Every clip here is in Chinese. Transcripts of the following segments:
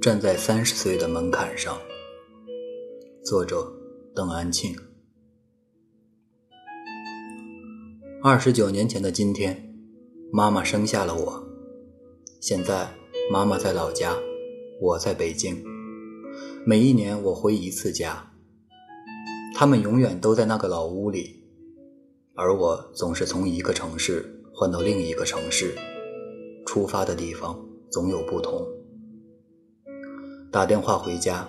站在三十岁的门槛上。作者：邓安庆。二十九年前的今天，妈妈生下了我。现在，妈妈在老家，我在北京。每一年我回一次家，他们永远都在那个老屋里，而我总是从一个城市换到另一个城市，出发的地方总有不同。打电话回家，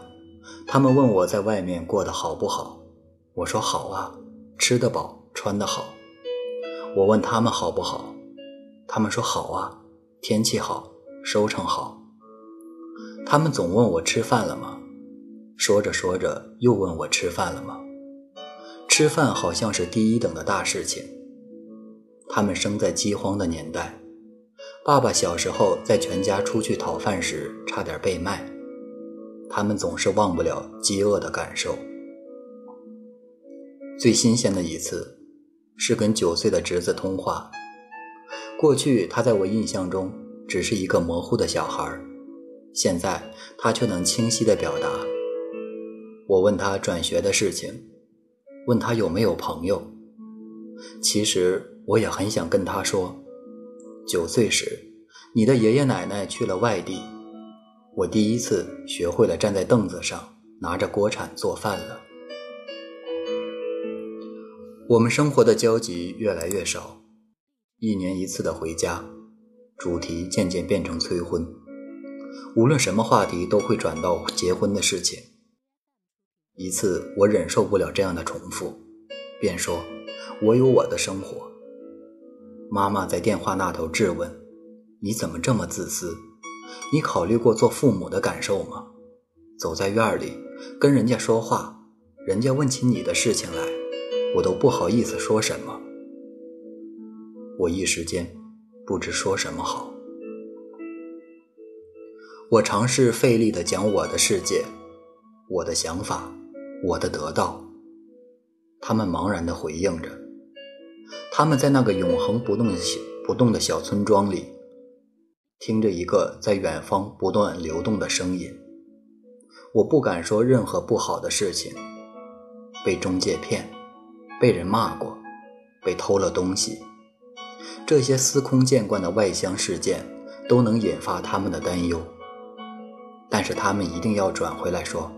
他们问我在外面过得好不好，我说好啊，吃得饱，穿得好。我问他们好不好，他们说好啊，天气好，收成好。他们总问我吃饭了吗？说着说着又问我吃饭了吗？吃饭好像是第一等的大事情。他们生在饥荒的年代，爸爸小时候在全家出去讨饭时差点被卖。他们总是忘不了饥饿的感受。最新鲜的一次，是跟九岁的侄子通话。过去他在我印象中只是一个模糊的小孩，现在他却能清晰地表达。我问他转学的事情，问他有没有朋友。其实我也很想跟他说，九岁时，你的爷爷奶奶去了外地。我第一次学会了站在凳子上拿着锅铲做饭了。我们生活的交集越来越少，一年一次的回家，主题渐渐变成催婚。无论什么话题都会转到结婚的事情。一次我忍受不了这样的重复，便说：“我有我的生活。”妈妈在电话那头质问：“你怎么这么自私？”你考虑过做父母的感受吗？走在院里跟人家说话，人家问起你的事情来，我都不好意思说什么。我一时间不知说什么好。我尝试费力地讲我的世界，我的想法，我的得到。他们茫然地回应着。他们在那个永恒不动的小不动的小村庄里。听着一个在远方不断流动的声音，我不敢说任何不好的事情。被中介骗，被人骂过，被偷了东西，这些司空见惯的外乡事件都能引发他们的担忧。但是他们一定要转回来说：“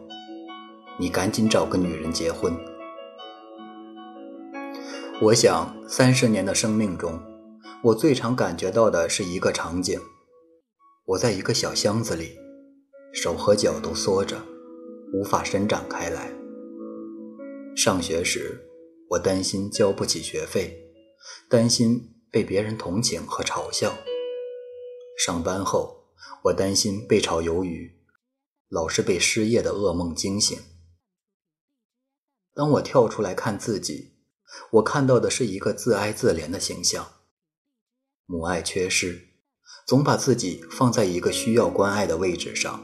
你赶紧找个女人结婚。”我想，三十年的生命中，我最常感觉到的是一个场景。我在一个小箱子里，手和脚都缩着，无法伸展开来。上学时，我担心交不起学费，担心被别人同情和嘲笑；上班后，我担心被炒鱿鱼，老是被失业的噩梦惊醒。当我跳出来看自己，我看到的是一个自哀自怜的形象，母爱缺失。总把自己放在一个需要关爱的位置上，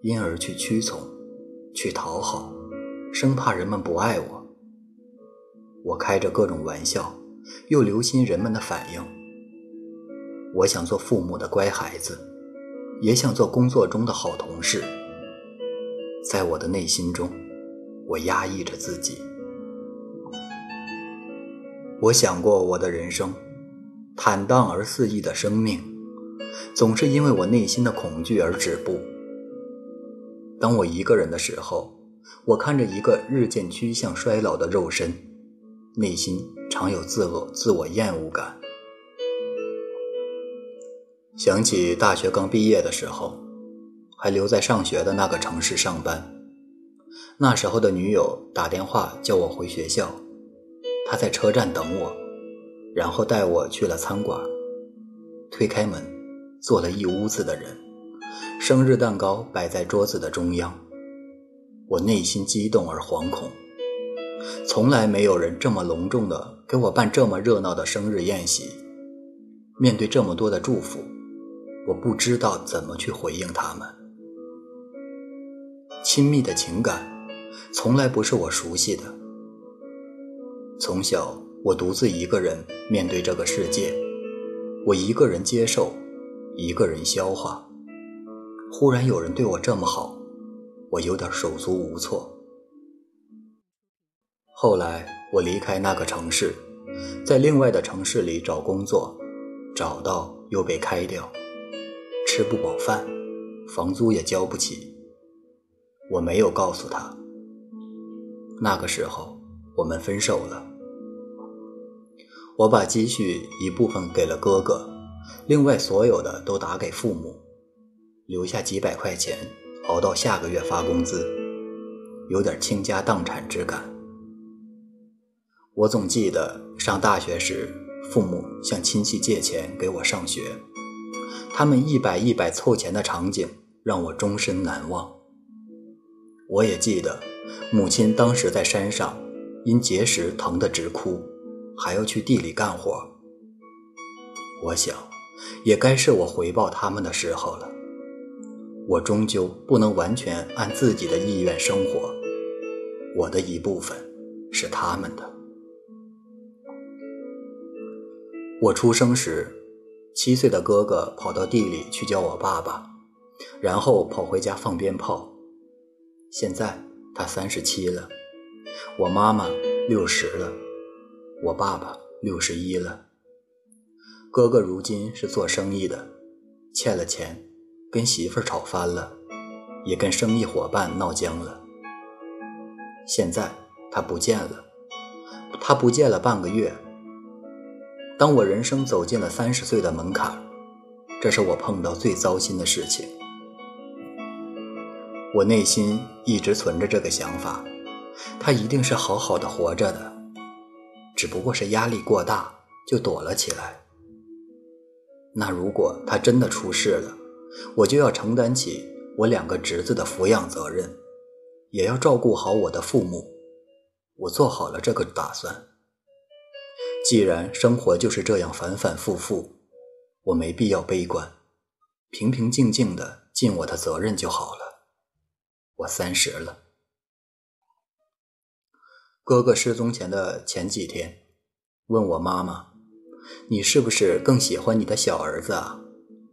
因而去屈从，去讨好，生怕人们不爱我。我开着各种玩笑，又留心人们的反应。我想做父母的乖孩子，也想做工作中的好同事。在我的内心中，我压抑着自己。我想过我的人生，坦荡而肆意的生命。总是因为我内心的恐惧而止步。当我一个人的时候，我看着一个日渐趋向衰老的肉身，内心常有自我自我厌恶感。想起大学刚毕业的时候，还留在上学的那个城市上班，那时候的女友打电话叫我回学校，她在车站等我，然后带我去了餐馆，推开门。坐了一屋子的人，生日蛋糕摆在桌子的中央，我内心激动而惶恐。从来没有人这么隆重的给我办这么热闹的生日宴席。面对这么多的祝福，我不知道怎么去回应他们。亲密的情感，从来不是我熟悉的。从小，我独自一个人面对这个世界，我一个人接受。一个人消化，忽然有人对我这么好，我有点手足无措。后来我离开那个城市，在另外的城市里找工作，找到又被开掉，吃不饱饭，房租也交不起。我没有告诉他。那个时候我们分手了，我把积蓄一部分给了哥哥，另外所有的都打给父母，留下几百块钱熬到下个月发工资，有点倾家荡产之感。我总记得上大学时，父母向亲戚借钱给我上学，他们一百一百凑钱的场景让我终身难忘。我也记得。母亲当时在山上，因结石疼得直哭，还要去地里干活。我想，也该是我回报他们的时候了。我终究不能完全按自己的意愿生活，我的一部分是他们的。我出生时，七岁的哥哥跑到地里去叫我爸爸，然后跑回家放鞭炮。现在。他三十七了，我妈妈六十了，我爸爸六十一了。哥哥如今是做生意的，欠了钱，跟媳妇儿吵翻了，也跟生意伙伴闹僵了。现在他不见了，他不见了半个月。当我人生走进了三十岁的门槛，这是我碰到最糟心的事情。我内心一直存着这个想法，他一定是好好的活着的，只不过是压力过大就躲了起来。那如果他真的出事了，我就要承担起我两个侄子的抚养责任，也要照顾好我的父母。我做好了这个打算。既然生活就是这样反反复复，我没必要悲观，平平静静的尽我的责任就好了。我三十了。哥哥失踪前的前几天，问我妈妈：“你是不是更喜欢你的小儿子啊？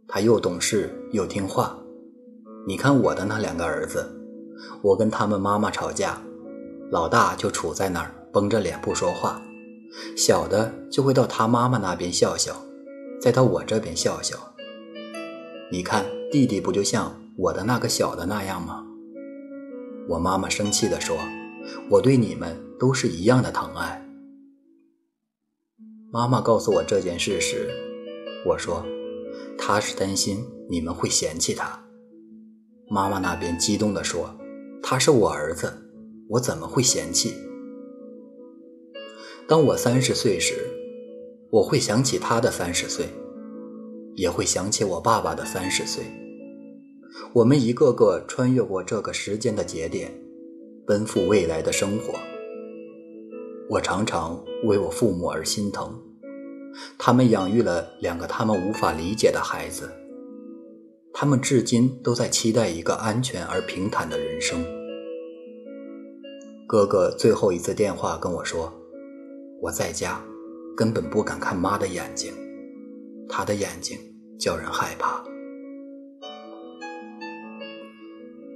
他又懂事又听话。你看我的那两个儿子，我跟他们妈妈吵架，老大就杵在那儿绷着脸不说话，小的就会到他妈妈那边笑笑，再到我这边笑笑。你看弟弟不就像我的那个小的那样吗？”我妈妈生气地说：“我对你们都是一样的疼爱。”妈妈告诉我这件事时，我说：“她是担心你们会嫌弃他。”妈妈那边激动地说：“他是我儿子，我怎么会嫌弃？”当我三十岁时，我会想起他的三十岁，也会想起我爸爸的三十岁。我们一个个穿越过这个时间的节点，奔赴未来的生活。我常常为我父母而心疼，他们养育了两个他们无法理解的孩子，他们至今都在期待一个安全而平坦的人生。哥哥最后一次电话跟我说：“我在家，根本不敢看妈的眼睛，她的眼睛叫人害怕。”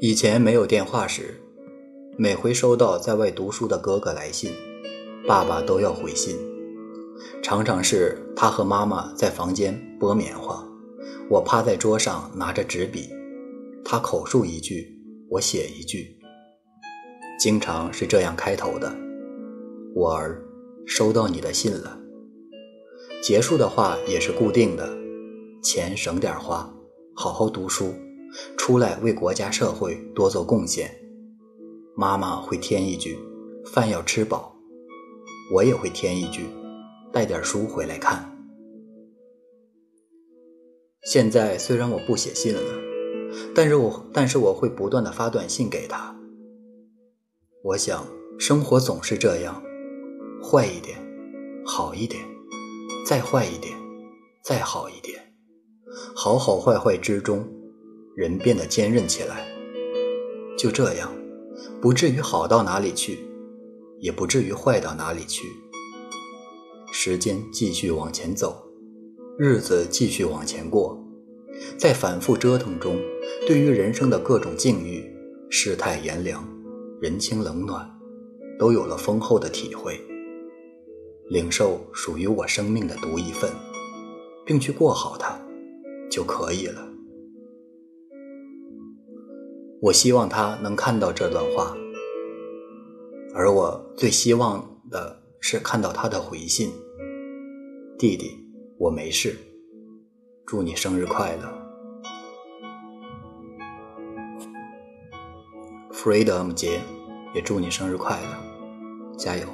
以前没有电话时，每回收到在外读书的哥哥来信，爸爸都要回信。常常是他和妈妈在房间剥棉花，我趴在桌上拿着纸笔，他口述一句，我写一句。经常是这样开头的：“我儿，收到你的信了。”结束的话也是固定的：“钱省点花，好好读书。”出来为国家社会多做贡献，妈妈会添一句：“饭要吃饱。”我也会添一句：“带点书回来看。”现在虽然我不写信了，但是我但是我会不断的发短信给他。我想生活总是这样，坏一点，好一点，再坏一点，再好一点，好好坏坏之中。人变得坚韧起来，就这样，不至于好到哪里去，也不至于坏到哪里去。时间继续往前走，日子继续往前过，在反复折腾中，对于人生的各种境遇、世态炎凉、人情冷暖，都有了丰厚的体会，领受属于我生命的独一份，并去过好它，就可以了。我希望他能看到这段话，而我最希望的是看到他的回信。弟弟，我没事，祝你生日快乐。Freedom 杰，也祝你生日快乐，加油！